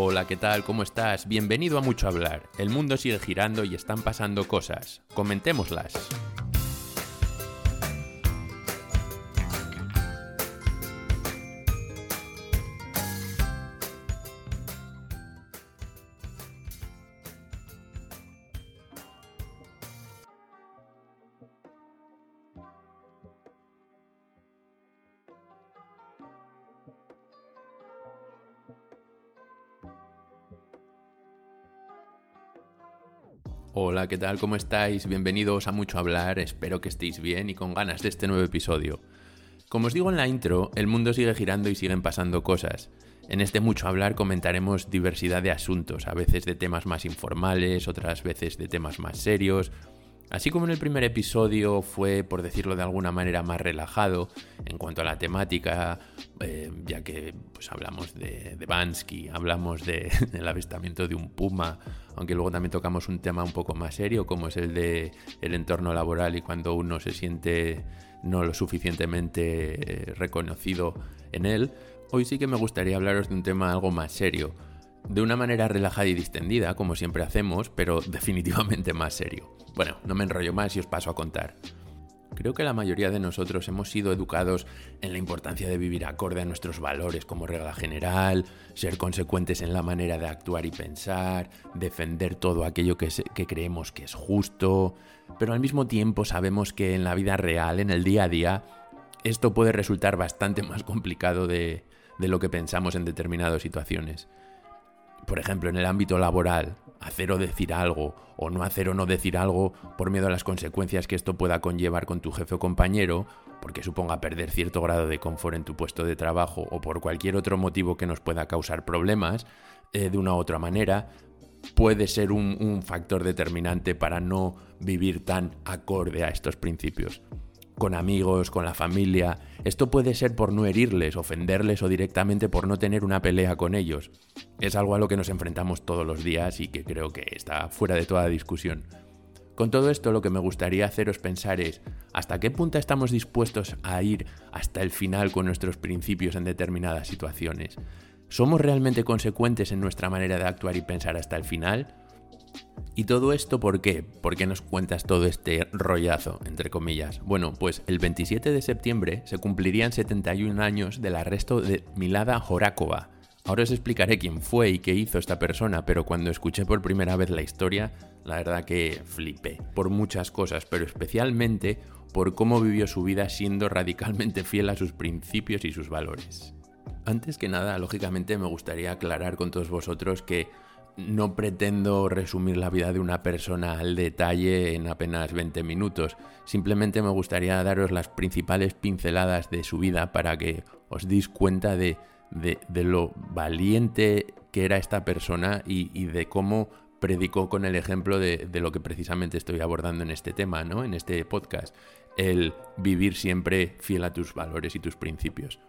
Hola, ¿qué tal? ¿Cómo estás? Bienvenido a Mucho Hablar. El mundo sigue girando y están pasando cosas. Comentémoslas. Hola, ¿qué tal? ¿Cómo estáis? Bienvenidos a Mucho Hablar, espero que estéis bien y con ganas de este nuevo episodio. Como os digo en la intro, el mundo sigue girando y siguen pasando cosas. En este Mucho Hablar comentaremos diversidad de asuntos, a veces de temas más informales, otras veces de temas más serios, Así como en el primer episodio fue, por decirlo de alguna manera, más relajado en cuanto a la temática, eh, ya que pues, hablamos de, de Bansky, hablamos de, del avistamiento de un puma, aunque luego también tocamos un tema un poco más serio, como es el de el entorno laboral y cuando uno se siente no lo suficientemente eh, reconocido en él. Hoy sí que me gustaría hablaros de un tema algo más serio, de una manera relajada y distendida, como siempre hacemos, pero definitivamente más serio. Bueno, no me enrollo más y os paso a contar. Creo que la mayoría de nosotros hemos sido educados en la importancia de vivir acorde a nuestros valores como regla general, ser consecuentes en la manera de actuar y pensar, defender todo aquello que, creemos que es justo, pero al mismo tiempo sabemos que en la vida real, en el día a día, esto puede resultar bastante más complicado de lo que pensamos en determinadas situaciones por ejemplo, en el ámbito laboral, hacer o decir algo, o no hacer o no decir algo por miedo a las consecuencias que esto pueda conllevar con tu jefe o compañero, porque suponga perder cierto grado de confort en tu puesto de trabajo o por cualquier otro motivo que nos pueda causar problemas, eh, de una u otra manera, puede ser un, un factor determinante para no vivir tan acorde a estos principios con amigos, con la familia. Esto puede ser por no herirles, ofenderles o directamente por no tener una pelea con ellos. Es algo a lo que nos enfrentamos todos los días y que creo que está fuera de toda discusión. Con todo esto lo que me gustaría haceros pensar es hasta qué punto estamos dispuestos a ir hasta el final con nuestros principios en determinadas situaciones. ¿Somos realmente consecuentes en nuestra manera de actuar y pensar hasta el final? ¿Y todo esto por qué? ¿Por qué nos cuentas todo este rollazo, entre comillas? Bueno, pues el 27 de septiembre se cumplirían 71 años del arresto de Milada Horakova. Ahora os explicaré quién fue y qué hizo esta persona, pero cuando escuché por primera vez la historia, la verdad que flipé. Por muchas cosas, pero especialmente por cómo vivió su vida siendo radicalmente fiel a sus principios y sus valores. Antes que nada, lógicamente me gustaría aclarar con todos vosotros que no pretendo resumir la vida de una persona al detalle en apenas 20 minutos. Simplemente me gustaría daros las principales pinceladas de su vida para que os deis cuenta de, lo valiente que era esta persona y, de cómo predicó con el ejemplo de, lo que precisamente estoy abordando en este tema, ¿no? En este podcast. El vivir siempre fiel a tus valores y tus principios.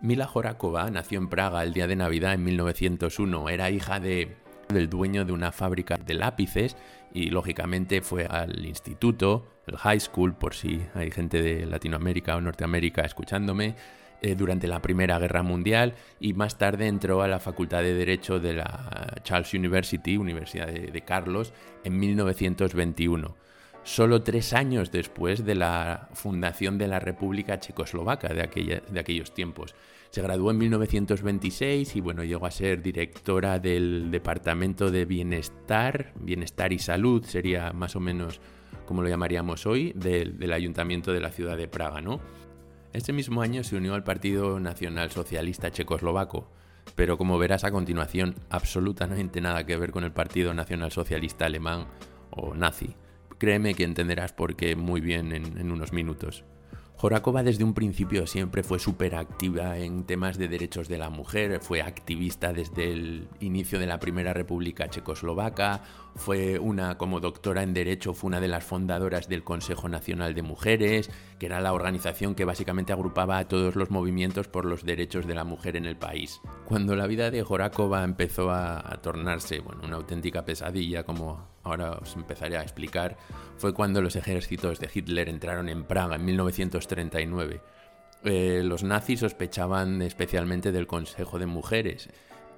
Mila Jorakova nació en Praga el día de Navidad en 1901. Era hija de del dueño de una fábrica de lápices y lógicamente fue al instituto, el high school, por si hay gente de Latinoamérica o Norteamérica escuchándome, eh, durante la Primera Guerra Mundial y más tarde entró a la Facultad de Derecho de la Charles University, Universidad de, Carlos, en 1921 solo tres años después de la fundación de la República Checoslovaca de, de aquellos tiempos. Se graduó en 1926 y bueno, llegó a ser directora del Departamento de Bienestar, Bienestar y Salud, sería más o menos como lo llamaríamos hoy, del, Ayuntamiento de la ciudad de Praga, ¿no? Ese mismo año se unió al Partido Nacional Socialista Checoslovaco, pero como verás a continuación, absolutamente nada que ver con el Partido Nacional Socialista Alemán o nazi. Créeme que entenderás por qué muy bien en unos minutos. Jorakova desde un principio siempre fue súper activa en temas de derechos de la mujer, fue activista desde el inicio de la Primera República Checoslovaca, fue una, como doctora en Derecho, fue una de las fundadoras del Consejo Nacional de Mujeres, que era la organización que básicamente agrupaba a todos los movimientos por los derechos de la mujer en el país. Cuando la vida de Jorakova empezó a, tornarse bueno, una auténtica pesadilla, como ahora os empezaré a explicar, fue cuando los ejércitos de Hitler entraron en Praga en 1939. Eh, los nazis sospechaban especialmente del Consejo de Mujeres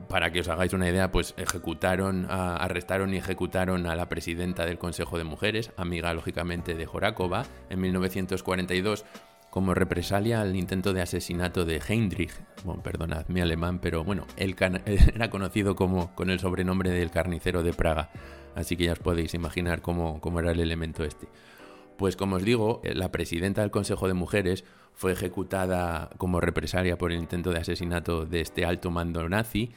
para que os hagáis una idea, pues ejecutaron, arrestaron y ejecutaron a la presidenta del Consejo de Mujeres, amiga lógicamente de Jorakova, en 1942 como represalia al intento de asesinato de Heinrich. Bueno, perdonad mi alemán, pero bueno, él era conocido como con el sobrenombre del carnicero de Praga. Así que ya os podéis imaginar cómo era el elemento este. Pues como os digo, la presidenta del Consejo de Mujeres fue ejecutada como represalia por el intento de asesinato de este alto mando nazi.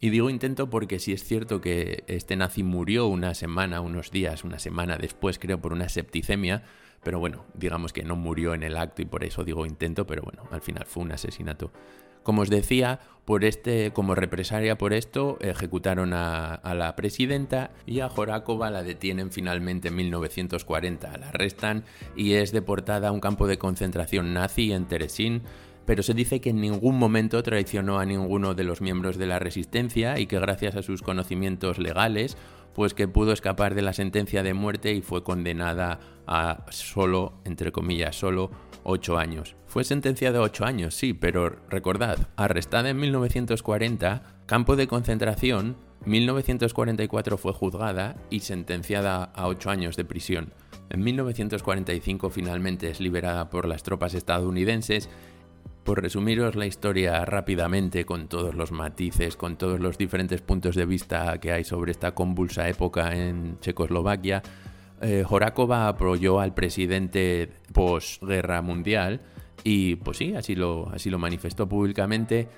Y digo intento porque sí es cierto que este nazi murió una semana, unos días, una semana después, creo, por una septicemia, pero bueno, digamos que no murió en el acto y por eso digo intento, pero bueno, al final fue un asesinato. Como os decía, por este, como represalia por esto, ejecutaron a, la presidenta y a Jorakova la detienen finalmente en 1940. La arrestan y es deportada a un campo de concentración nazi en Teresín, pero se dice que en ningún momento traicionó a ninguno de los miembros de la resistencia y que gracias a sus conocimientos legales pues que pudo escapar de la sentencia de muerte y fue condenada a solo, entre comillas, solo ocho años. Fue sentenciada a ocho años, sí, pero recordad, arrestada en 1940, campo de concentración, 1944 fue juzgada y sentenciada a ocho años de prisión. En 1945 finalmente es liberada por las tropas estadounidenses por resumiros la historia rápidamente con todos los matices, con todos los diferentes puntos de vista que hay sobre esta convulsa época en Checoslovaquia, eh, apoyó al presidente posguerra mundial y pues sí, así lo, manifestó públicamente,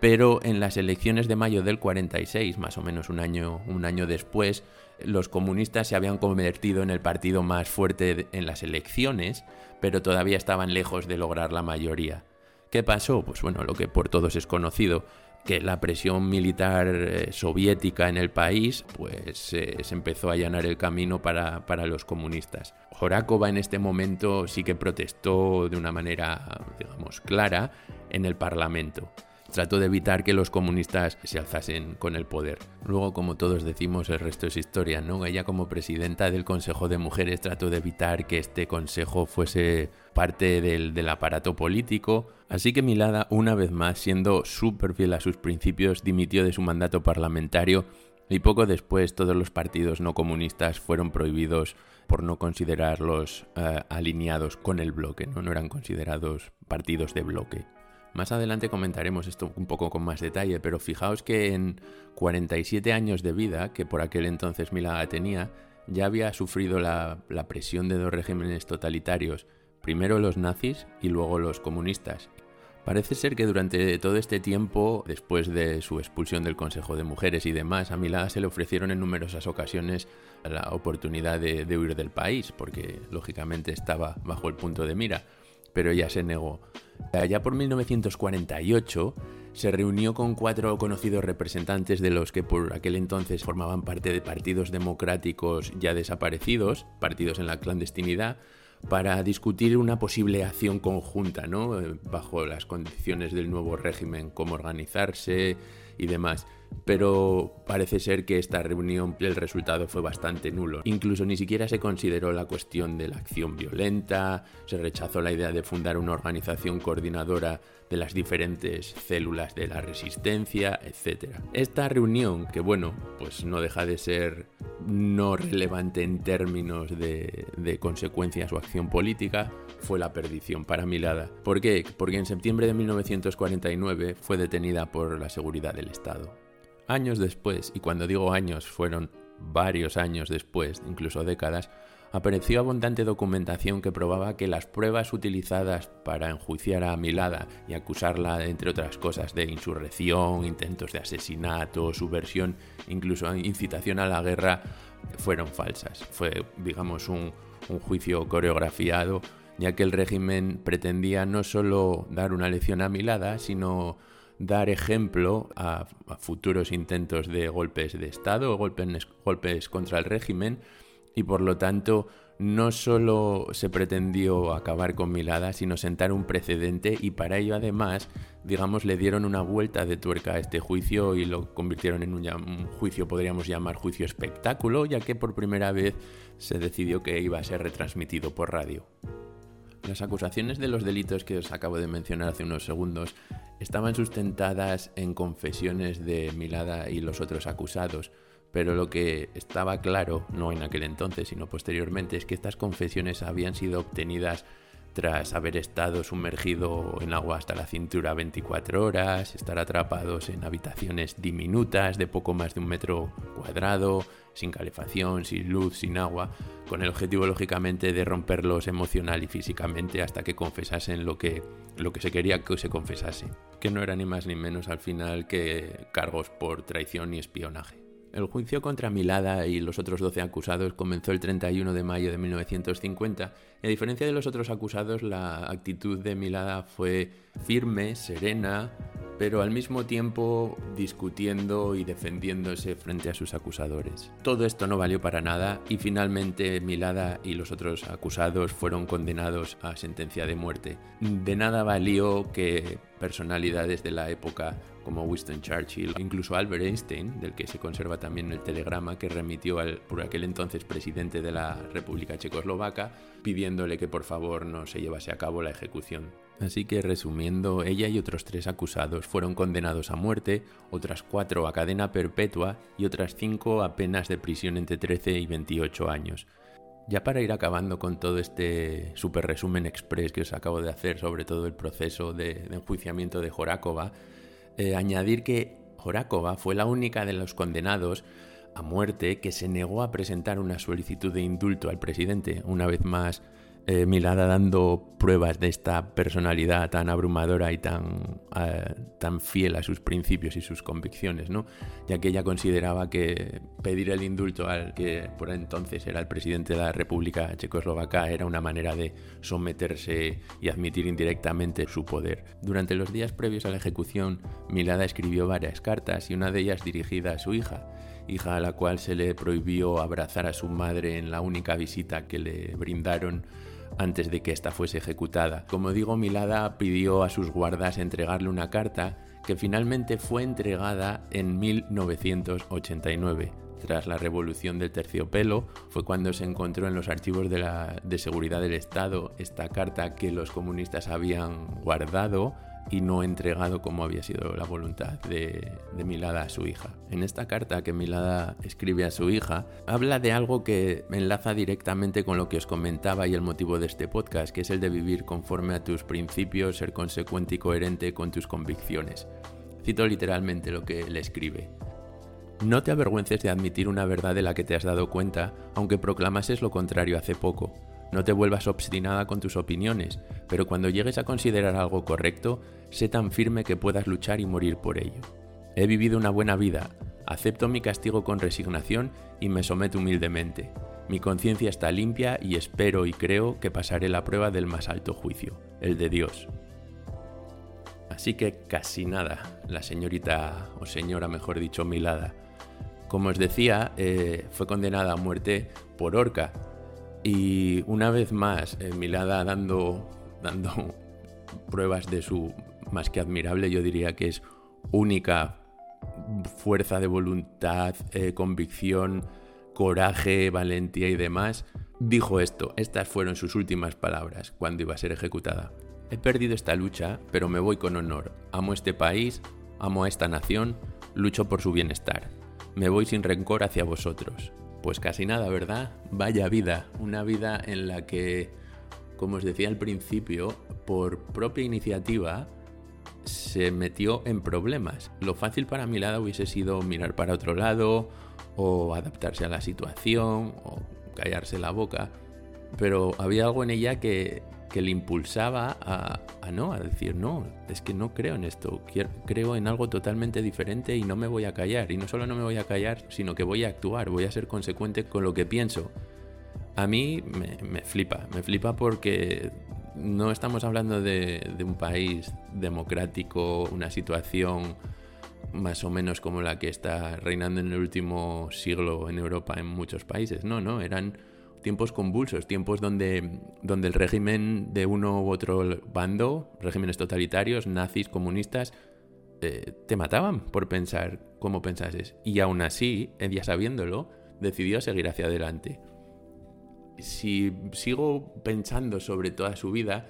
pero en las elecciones de mayo del 46, más o menos un año después, los comunistas se habían convertido en el partido más fuerte en las elecciones, pero todavía estaban lejos de lograr la mayoría. ¿Qué pasó? Pues bueno, lo que por todos es conocido, que la presión militar eh, soviética en el país pues eh, se empezó a allanar el camino para, para, los comunistas. Jorakova en este momento sí que protestó de una manera, digamos, clara en el Parlamento trató de evitar que los comunistas se alzasen con el poder. Luego, como todos decimos, el resto es historia, ¿no? Ella como presidenta del Consejo de Mujeres trató de evitar que este consejo fuese parte del, del aparato político, así que Milada, una vez más, siendo súper fiel a sus principios, dimitió de su mandato parlamentario y poco después todos los partidos no comunistas fueron prohibidos por no considerarlos eh, alineados con el bloque, ¿no? no eran considerados partidos de bloque. Más adelante comentaremos esto un poco con más detalle, pero fijaos que en 47 años de vida, que por aquel entonces Milada tenía, ya había sufrido la, presión de dos regímenes totalitarios, primero los nazis y luego los comunistas. Parece ser que durante todo este tiempo, después de su expulsión del Consejo de Mujeres y demás, a Milada se le ofrecieron en numerosas ocasiones la oportunidad de, de huir del país, porque lógicamente estaba bajo el punto de mira, pero ella se negó. Allá por 1948 se reunió con cuatro conocidos representantes de los que por aquel entonces formaban parte de partidos democráticos ya desaparecidos, partidos en la clandestinidad, para discutir una posible acción conjunta, ¿no? Bajo las condiciones del nuevo régimen, cómo organizarse y demás pero parece ser que esta reunión el resultado fue bastante nulo. Incluso ni siquiera se consideró la cuestión de la acción violenta, se rechazó la idea de fundar una organización coordinadora de las diferentes células de la resistencia, etc. Esta reunión, que bueno, pues no deja de ser no relevante en términos de, de consecuencias o acción política, fue la perdición para Milada. ¿Por qué? Porque en septiembre de 1949 fue detenida por la seguridad del Estado. Años después, y cuando digo años fueron varios años después, incluso décadas, apareció abundante documentación que probaba que las pruebas utilizadas para enjuiciar a Milada y acusarla, entre otras cosas, de insurrección, intentos de asesinato, subversión, incluso incitación a la guerra, fueron falsas. Fue, digamos, un, juicio coreografiado, ya que el régimen pretendía no solo dar una lección a Milada, sino dar ejemplo a, futuros intentos de golpes de Estado golpes contra el régimen y por lo tanto no solo se pretendió acabar con Milada, sino sentar un precedente y para ello además, digamos, le dieron una vuelta de tuerca a este juicio y lo convirtieron en un, juicio, podríamos llamar juicio espectáculo, ya que por primera vez se decidió que iba a ser retransmitido por radio. Las acusaciones de los delitos que os acabo de mencionar hace unos segundos estaban sustentadas en confesiones de Milada y los otros acusados, pero lo que estaba claro, no en aquel entonces, sino posteriormente, es que estas confesiones habían sido obtenidas tras haber estado sumergido en agua hasta la cintura 24 horas, estar atrapados en habitaciones diminutas de poco más de un metro cuadrado, sin calefacción, sin luz, sin agua, con el objetivo lógicamente de romperlos emocional y físicamente hasta que confesasen lo que, lo que se quería que se confesase, que no era ni más ni menos al final que cargos por traición y espionaje. El juicio contra Milada y los otros 12 acusados comenzó el 31 de mayo de 1950 y a diferencia de los otros acusados la actitud de Milada fue firme, serena, pero al mismo tiempo discutiendo y defendiéndose frente a sus acusadores. Todo esto no valió para nada y finalmente Milada y los otros acusados fueron condenados a sentencia de muerte. De nada valió que personalidades de la época como Winston Churchill, incluso Albert Einstein, del que se conserva también el telegrama que remitió al por aquel entonces presidente de la República Checoslovaca, pidiéndole que por favor no se llevase a cabo la ejecución. Así que resumiendo, ella y otros tres acusados fueron condenados a muerte, otras cuatro a cadena perpetua y otras cinco a penas de prisión entre 13 y 28 años. Ya para ir acabando con todo este super resumen express que os acabo de hacer sobre todo el proceso de, enjuiciamiento de Jorácova, eh, añadir que Jorácova fue la única de los condenados a muerte que se negó a presentar una solicitud de indulto al presidente, una vez más eh, Milada dando pruebas de esta personalidad tan abrumadora y tan, eh, tan fiel a sus principios y sus convicciones, ¿no? ya que ella consideraba que pedir el indulto al que por entonces era el presidente de la República Checoslovaca era una manera de someterse y admitir indirectamente su poder. Durante los días previos a la ejecución, Milada escribió varias cartas y una de ellas dirigida a su hija, hija a la cual se le prohibió abrazar a su madre en la única visita que le brindaron antes de que ésta fuese ejecutada. Como digo, Milada pidió a sus guardas entregarle una carta que finalmente fue entregada en 1989. Tras la revolución del terciopelo fue cuando se encontró en los archivos de, de seguridad del Estado esta carta que los comunistas habían guardado y no entregado como había sido la voluntad de, Milada a su hija. En esta carta que Milada escribe a su hija, habla de algo que enlaza directamente con lo que os comentaba y el motivo de este podcast, que es el de vivir conforme a tus principios, ser consecuente y coherente con tus convicciones. Cito literalmente lo que le escribe. No te avergüences de admitir una verdad de la que te has dado cuenta, aunque proclamases lo contrario hace poco. No te vuelvas obstinada con tus opiniones, pero cuando llegues a considerar algo correcto, sé tan firme que puedas luchar y morir por ello. He vivido una buena vida, acepto mi castigo con resignación y me someto humildemente. Mi conciencia está limpia y espero y creo que pasaré la prueba del más alto juicio, el de Dios. Así que casi nada, la señorita, o señora mejor dicho, Milada. Como os decía, eh, fue condenada a muerte por horca, y una vez más, eh, Milada dando, dando pruebas de su más que admirable, yo diría que es única fuerza de voluntad, eh, convicción, coraje, valentía y demás, dijo esto. Estas fueron sus últimas palabras cuando iba a ser ejecutada. He perdido esta lucha, pero me voy con honor. Amo este país, amo a esta nación, lucho por su bienestar. Me voy sin rencor hacia vosotros. Pues casi nada, ¿verdad? Vaya vida, una vida en la que, como os decía al principio, por propia iniciativa se metió en problemas. Lo fácil para mi lado hubiese sido mirar para otro lado o adaptarse a la situación o callarse la boca, pero había algo en ella que que le impulsaba a, no, a decir, no, es que no creo en esto, creo en algo totalmente diferente y no me voy a callar. Y no solo no me voy a callar, sino que voy a actuar, voy a ser consecuente con lo que pienso. A mí me, flipa, me flipa porque no estamos hablando de, de un país democrático, una situación más o menos como la que está reinando en el último siglo en Europa en muchos países. No, no, eran tiempos convulsos, tiempos donde, donde el régimen de uno u otro bando, regímenes totalitarios, nazis, comunistas, eh, te mataban por pensar como pensases. Y aún así, ella sabiéndolo, decidió seguir hacia adelante. Si sigo pensando sobre toda su vida,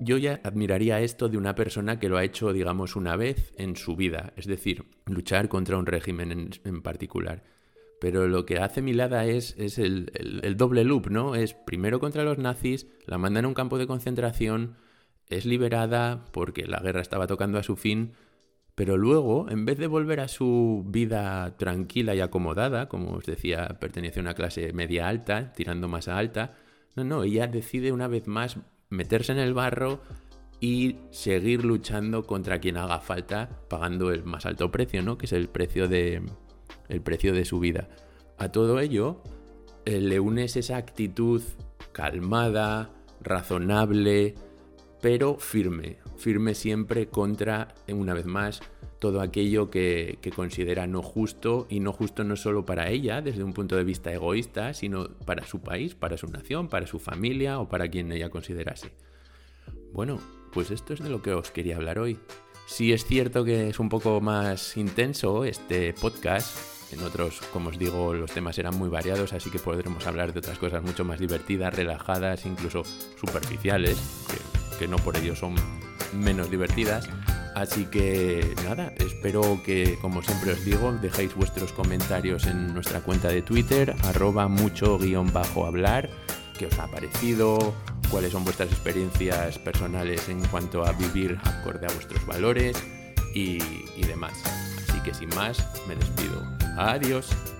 yo ya admiraría esto de una persona que lo ha hecho, digamos, una vez en su vida, es decir, luchar contra un régimen en, particular. Pero lo que hace Milada es, es el, el, doble loop, ¿no? Es primero contra los nazis, la mandan a un campo de concentración, es liberada porque la guerra estaba tocando a su fin, pero luego, en vez de volver a su vida tranquila y acomodada, como os decía, pertenece a una clase media alta, tirando más a alta, no, no, ella decide una vez más meterse en el barro y seguir luchando contra quien haga falta, pagando el más alto precio, ¿no? Que es el precio de, el precio de su vida. A todo ello, eh, le unes esa actitud calmada, razonable, pero firme, firme siempre contra, una vez más, todo aquello que, considera no justo, y no justo no solo para ella, desde un punto de vista egoísta, sino para su país, para su nación, para su familia o para quien ella considerase. Bueno, pues esto es de lo que os quería hablar hoy. Si es cierto que es un poco más intenso este podcast, en otros, como os digo, los temas eran muy variados, así que podremos hablar de otras cosas mucho más divertidas, relajadas, incluso superficiales, que, no por ello son menos divertidas. Así que nada, espero que, como siempre os digo, dejéis vuestros comentarios en nuestra cuenta de Twitter, arroba mucho guion bajo hablar, qué os ha parecido, cuáles son vuestras experiencias personales en cuanto a vivir acorde a vuestros valores y demás que sin más me despido. Adiós.